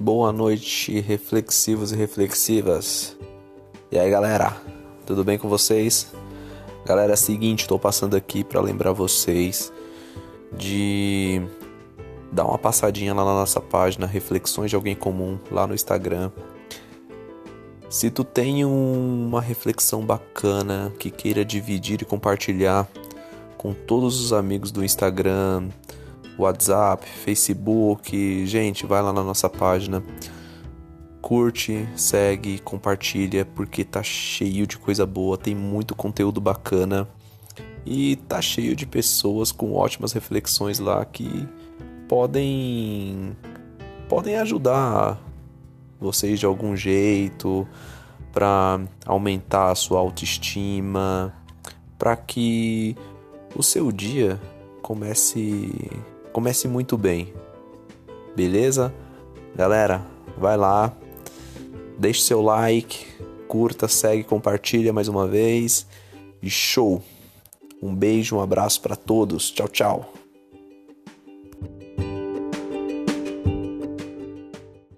boa noite, reflexivos e reflexivas. E aí, galera, tudo bem com vocês? Galera, é o seguinte, estou passando aqui para lembrar vocês de dar uma passadinha lá na nossa página Reflexões de Alguém Comum lá no Instagram. Se tu tem uma reflexão bacana que queira dividir e compartilhar com todos os amigos do Instagram, WhatsApp, Facebook. Gente, vai lá na nossa página. Curte, segue, compartilha, porque tá cheio de coisa boa, tem muito conteúdo bacana e tá cheio de pessoas com ótimas reflexões lá que podem podem ajudar vocês de algum jeito para aumentar a sua autoestima, para que o seu dia comece comece muito bem. Beleza? Galera, vai lá, deixe seu like, curta, segue, compartilha mais uma vez. E show! Um beijo, um abraço para todos. Tchau, tchau.